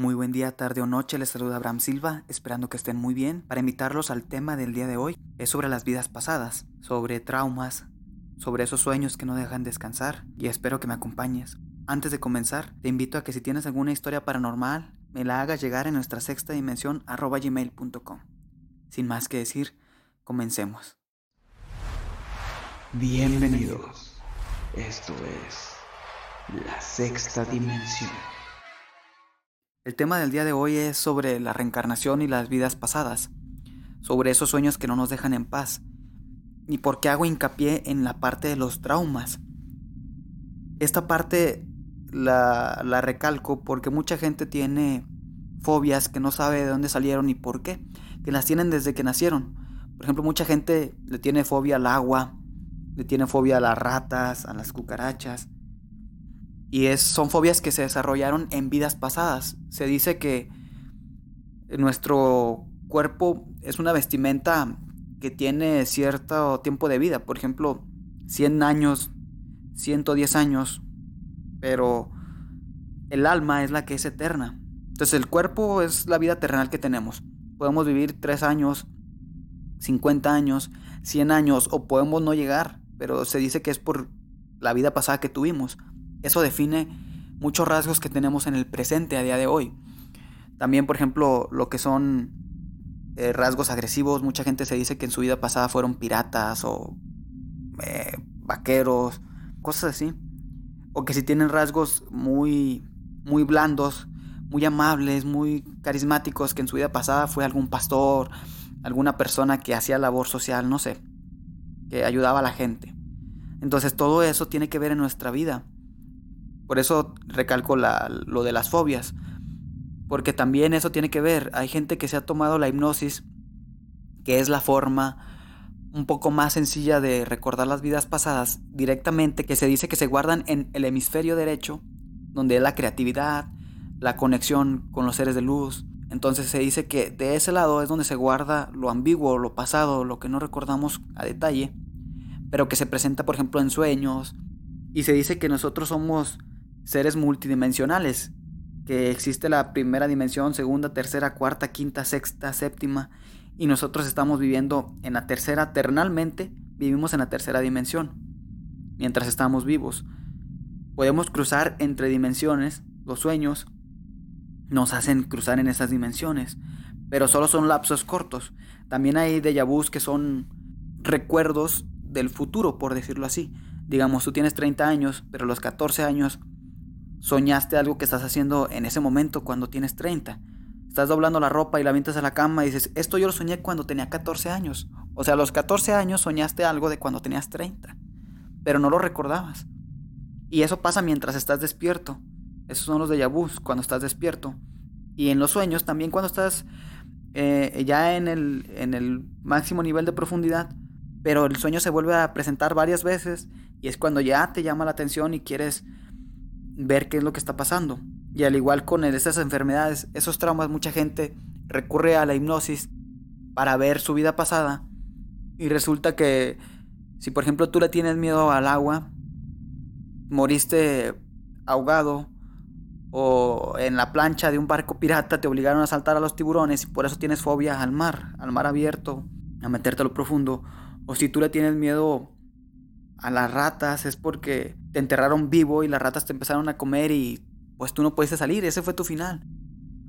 Muy buen día, tarde o noche, les saluda Abraham Silva, esperando que estén muy bien. Para invitarlos al tema del día de hoy es sobre las vidas pasadas, sobre traumas, sobre esos sueños que no dejan descansar y espero que me acompañes. Antes de comenzar, te invito a que si tienes alguna historia paranormal, me la hagas llegar en nuestra sexta dimensión arroba gmail.com. Sin más que decir, comencemos. Bienvenidos. Esto es la sexta dimensión. El tema del día de hoy es sobre la reencarnación y las vidas pasadas, sobre esos sueños que no nos dejan en paz, y por qué hago hincapié en la parte de los traumas. Esta parte la, la recalco porque mucha gente tiene fobias que no sabe de dónde salieron y por qué, que las tienen desde que nacieron. Por ejemplo, mucha gente le tiene fobia al agua, le tiene fobia a las ratas, a las cucarachas, y son fobias que se desarrollaron en vidas pasadas. Se dice que nuestro cuerpo es una vestimenta que tiene cierto tiempo de vida. Por ejemplo, 100 años, 110 años. Pero el alma es la que es eterna. Entonces el cuerpo es la vida terrenal que tenemos. Podemos vivir 3 años, 50 años, 100 años o podemos no llegar. Pero se dice que es por la vida pasada que tuvimos. Eso define muchos rasgos que tenemos en el presente a día de hoy. También, por ejemplo, lo que son eh, rasgos agresivos. Mucha gente se dice que en su vida pasada fueron piratas o eh, vaqueros, cosas así. O que si tienen rasgos muy, muy blandos, muy amables, muy carismáticos, que en su vida pasada fue algún pastor, alguna persona que hacía labor social, no sé, que ayudaba a la gente. Entonces todo eso tiene que ver en nuestra vida. Por eso recalco lo de las fobias. Porque también eso tiene que ver. Hay gente que se ha tomado la hipnosis, que es la forma un poco más sencilla de recordar las vidas pasadas directamente, que se dice que se guardan en el hemisferio derecho, donde es la creatividad, la conexión con los seres de luz. Entonces se dice que de ese lado es donde se guarda lo ambiguo, lo pasado, lo que no recordamos a detalle, pero que se presenta, por ejemplo, en sueños. Y se dice que nosotros somos seres multidimensionales, que existe la primera dimensión, segunda, tercera, cuarta, quinta, sexta, séptima, y nosotros estamos viviendo en la tercera, ternalmente vivimos en la tercera dimensión, mientras estamos vivos. Podemos cruzar entre dimensiones, los sueños nos hacen cruzar en esas dimensiones, pero solo son lapsos cortos. También hay déjà vus que son recuerdos del futuro, por decirlo así. Digamos, tú tienes 30 años, pero los 14 años soñaste algo que estás haciendo en ese momento cuando tienes 30. Estás doblando la ropa y la avientas a la cama y dices, esto yo lo soñé cuando tenía 14 años. O sea, a los 14 años soñaste algo de cuando tenías 30, pero no lo recordabas. Y eso pasa mientras estás despierto. Esos son los déjà vus, cuando estás despierto. Y en los sueños también cuando estás eh, ya en el, en el máximo nivel de profundidad, pero el sueño se vuelve a presentar varias veces y es cuando ya te llama la atención y quieres ver qué es lo que está pasando. Y al igual con esas enfermedades, esos traumas, mucha gente recurre a la hipnosis para ver su vida pasada. Y resulta que si por ejemplo tú le tienes miedo al agua, moriste ahogado o en la plancha de un barco pirata te obligaron a saltar a los tiburones y por eso tienes fobia al mar, al mar abierto, a meterte a lo profundo. O si tú le tienes miedo a las ratas es porque te enterraron vivo y las ratas te empezaron a comer y pues tú no puedes salir, ese fue tu final.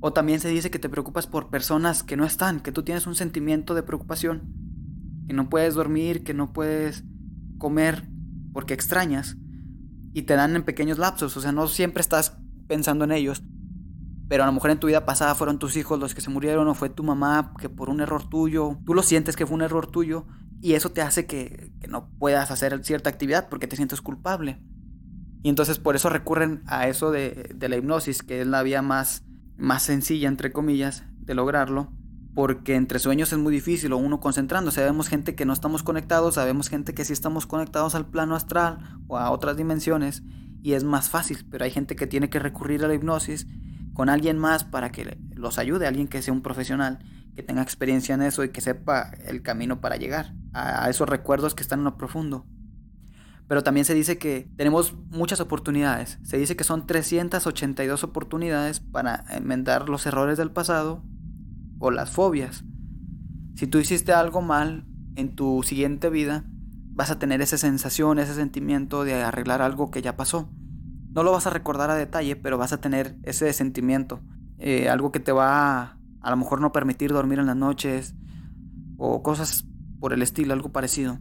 O también se dice que te preocupas por personas que no están, que tú tienes un sentimiento de preocupación, que no puedes dormir, que no puedes comer porque extrañas y te dan en pequeños lapsos, o sea, no siempre estás pensando en ellos, pero a lo mejor en tu vida pasada fueron tus hijos los que se murieron o fue tu mamá que por un error tuyo, tú lo sientes que fue un error tuyo y eso te hace que, no puedas hacer cierta actividad porque te sientes culpable. Y entonces por eso recurren a eso de, la hipnosis, que es la vía más, más sencilla, entre comillas, de lograrlo. Porque entre sueños es muy difícil, o uno concentrándose. Sabemos gente que no estamos conectados, sabemos gente que sí estamos conectados al plano astral o a otras dimensiones, y es más fácil. Pero hay gente que tiene que recurrir a la hipnosis con alguien más para que los ayude, alguien que sea un profesional que tenga experiencia en eso y que sepa el camino para llegar a, esos recuerdos que están en lo profundo. Pero también se dice que tenemos muchas oportunidades. Se dice que son 382 oportunidades para enmendar los errores del pasado o las fobias. Si tú hiciste algo mal en tu siguiente vida, vas a tener esa sensación, ese sentimiento de arreglar algo que ya pasó. No lo vas a recordar a detalle, pero vas a tener ese sentimiento. Eh, algo que te va a, a lo mejor no permitir dormir en las noches o cosas por el estilo, algo parecido.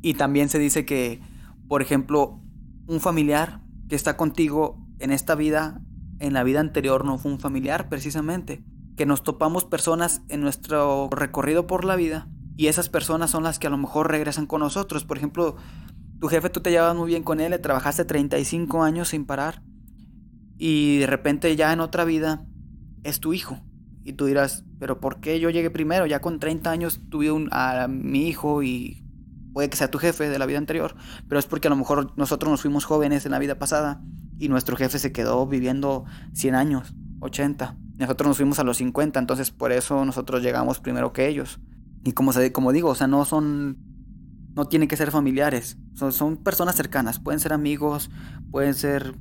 Y también se dice que, por ejemplo, un familiar que está contigo en esta vida, en la vida anterior no fue un familiar precisamente. Que nos topamos personas en nuestro recorrido por la vida y esas personas son las que a lo mejor regresan con nosotros. Por ejemplo, tu jefe tú te llevas muy bien con él, trabajaste 35 años sin parar y de repente ya en otra vida es tu hijo. Y tú dirás, pero ¿por qué yo llegué primero? Ya con 30 años tuve un, a mi hijo y puede que sea tu jefe de la vida anterior, pero es porque a lo mejor nosotros nos fuimos jóvenes en la vida pasada y nuestro jefe se quedó viviendo 100 años, 80. Nosotros nos fuimos a los 50, entonces por eso nosotros llegamos primero que ellos. Y como, como digo, o sea, no son, no tienen que ser familiares, son, son personas cercanas, pueden ser amigos, pueden ser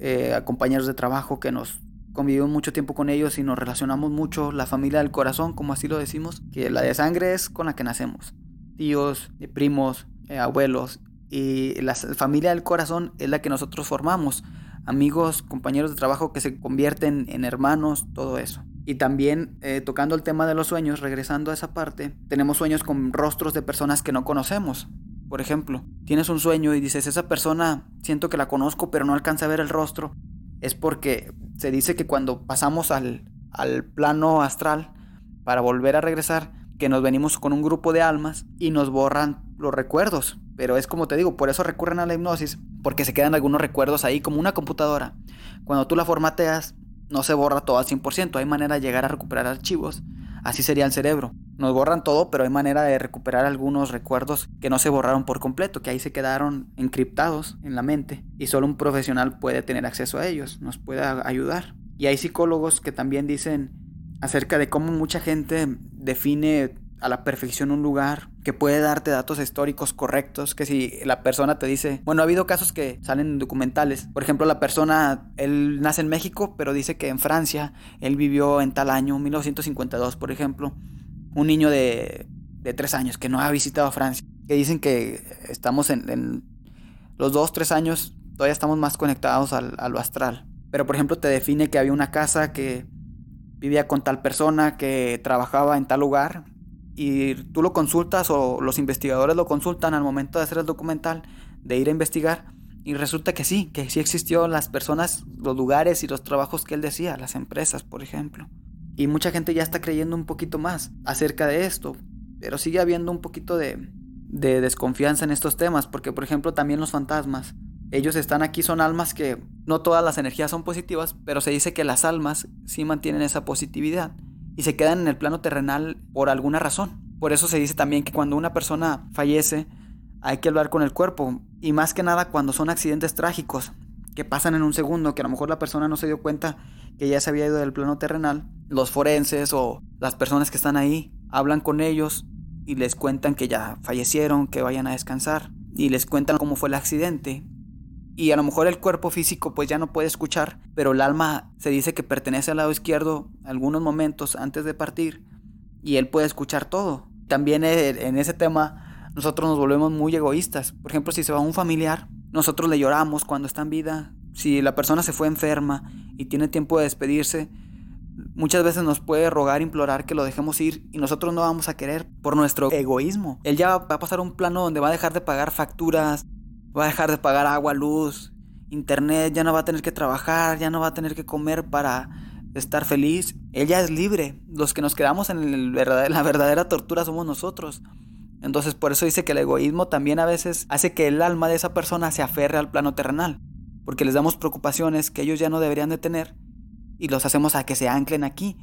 eh, compañeros de trabajo que nos convivimos mucho tiempo con ellos y nos relacionamos mucho, la familia del corazón, como así lo decimos, que la de sangre es con la que nacemos tíos, eh, primos, eh, abuelos. Y la familia del corazón es la que nosotros formamos. Amigos, compañeros de trabajo que se convierten en hermanos, todo eso. Y también eh, tocando el tema de los sueños, regresando a esa parte, tenemos sueños con rostros de personas que no conocemos. Por ejemplo, tienes un sueño y dices, esa persona siento que la conozco pero no alcanza a ver el rostro. Es porque se dice que cuando pasamos al, al plano astral para volver a regresar, que nos venimos con un grupo de almas y nos borran los recuerdos. Pero es como te digo, por eso recurren a la hipnosis, porque se quedan algunos recuerdos ahí como una computadora. Cuando tú la formateas, no se borra todo al 100%, hay manera de llegar a recuperar archivos. Así sería el cerebro. Nos borran todo, pero hay manera de recuperar algunos recuerdos que no se borraron por completo, que ahí se quedaron encriptados en la mente y solo un profesional puede tener acceso a ellos, nos puede ayudar. Y hay psicólogos que también dicen acerca de cómo mucha gente define a la perfección un lugar, que puede darte datos históricos correctos, que si la persona te dice, bueno, ha habido casos que salen en documentales, por ejemplo, la persona, él nace en México, pero dice que en Francia, él vivió en tal año, 1952, por ejemplo, un niño de, de tres años que no ha visitado Francia, que dicen que estamos en, los dos, tres años, todavía estamos más conectados al, a lo astral. Pero por ejemplo te define que había una casa que vivía con tal persona que trabajaba en tal lugar y tú lo consultas o los investigadores lo consultan al momento de hacer el documental, de ir a investigar y resulta que sí, que sí existió las personas, los lugares y los trabajos que él decía, las empresas, por ejemplo. Y mucha gente ya está creyendo un poquito más acerca de esto, pero sigue habiendo un poquito de, de desconfianza en estos temas, porque por ejemplo también los fantasmas ellos están aquí, son almas que no todas las energías son positivas, pero se dice que las almas sí mantienen esa positividad y se quedan en el plano terrenal por alguna razón. Por eso se dice también que cuando una persona fallece hay que hablar con el cuerpo y más que nada cuando son accidentes trágicos que pasan en un segundo, que a lo mejor la persona no se dio cuenta que ya se había ido del plano terrenal, los forenses o las personas que están ahí hablan con ellos y les cuentan que ya fallecieron, que vayan a descansar y les cuentan cómo fue el accidente y a lo mejor el cuerpo físico pues ya no puede escuchar, pero el alma se dice que pertenece al lado izquierdo algunos momentos antes de partir y él puede escuchar todo. También eh, en ese tema nosotros nos volvemos muy egoístas. Por ejemplo, si se va un familiar, nosotros le lloramos cuando está en vida. Si la persona se fue enferma y tiene tiempo de despedirse, muchas veces nos puede rogar, implorar que lo dejemos ir y nosotros no vamos a querer por nuestro egoísmo. Él ya va a pasar un plano donde va a dejar de pagar facturas, va a dejar de pagar agua, luz, internet, ya no va a tener que trabajar, ya no va a tener que comer para estar feliz. Ella es libre. Los que nos quedamos en la verdadera tortura somos nosotros. Entonces por eso dice que el egoísmo también a veces hace que el alma de esa persona se aferre al plano terrenal, porque les damos preocupaciones que ellos ya no deberían de tener y los hacemos a que se anclen aquí.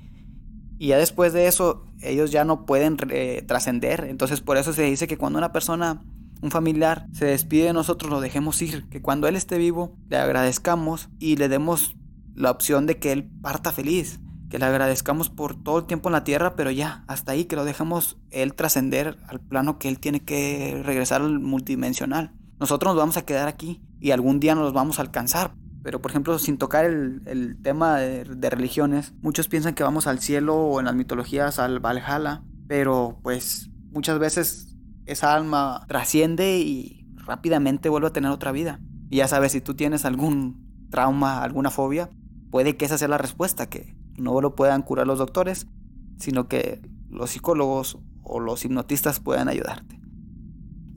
Y ya después de eso ellos ya no pueden eh, trascender. Entonces por eso se dice que cuando una persona un familiar se despide de nosotros, lo dejemos ir, que cuando él esté vivo le agradezcamos y le demos la opción de que él parta feliz, que le agradezcamos por todo el tiempo en la tierra, pero ya, hasta ahí, que lo dejemos él trascender al plano que él tiene que regresar al multidimensional. Nosotros nos vamos a quedar aquí y algún día nos vamos a alcanzar. Pero por ejemplo, sin tocar el, tema de, de, religiones, muchos piensan que vamos al cielo o en las mitologías al Valhalla, pero pues muchas veces esa alma trasciende y rápidamente vuelve a tener otra vida. Y ya sabes, si tú tienes algún trauma, alguna fobia, puede que esa sea la respuesta, que no lo puedan curar los doctores, sino que los psicólogos o los hipnotistas puedan ayudarte.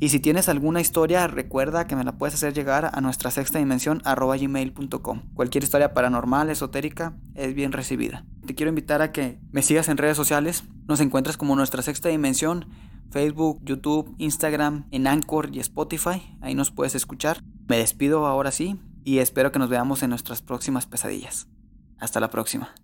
Y si tienes alguna historia, recuerda que me la puedes hacer llegar a nuestra sexta dimensión gmail.com. Cualquier historia paranormal, esotérica, es bien recibida. Te quiero invitar a que me sigas en redes sociales. Nos encuentras como nuestra sexta dimensión, Facebook, YouTube, Instagram, en Anchor y Spotify. Ahí nos puedes escuchar. Me despido ahora sí y espero que nos veamos en nuestras próximas pesadillas. Hasta la próxima.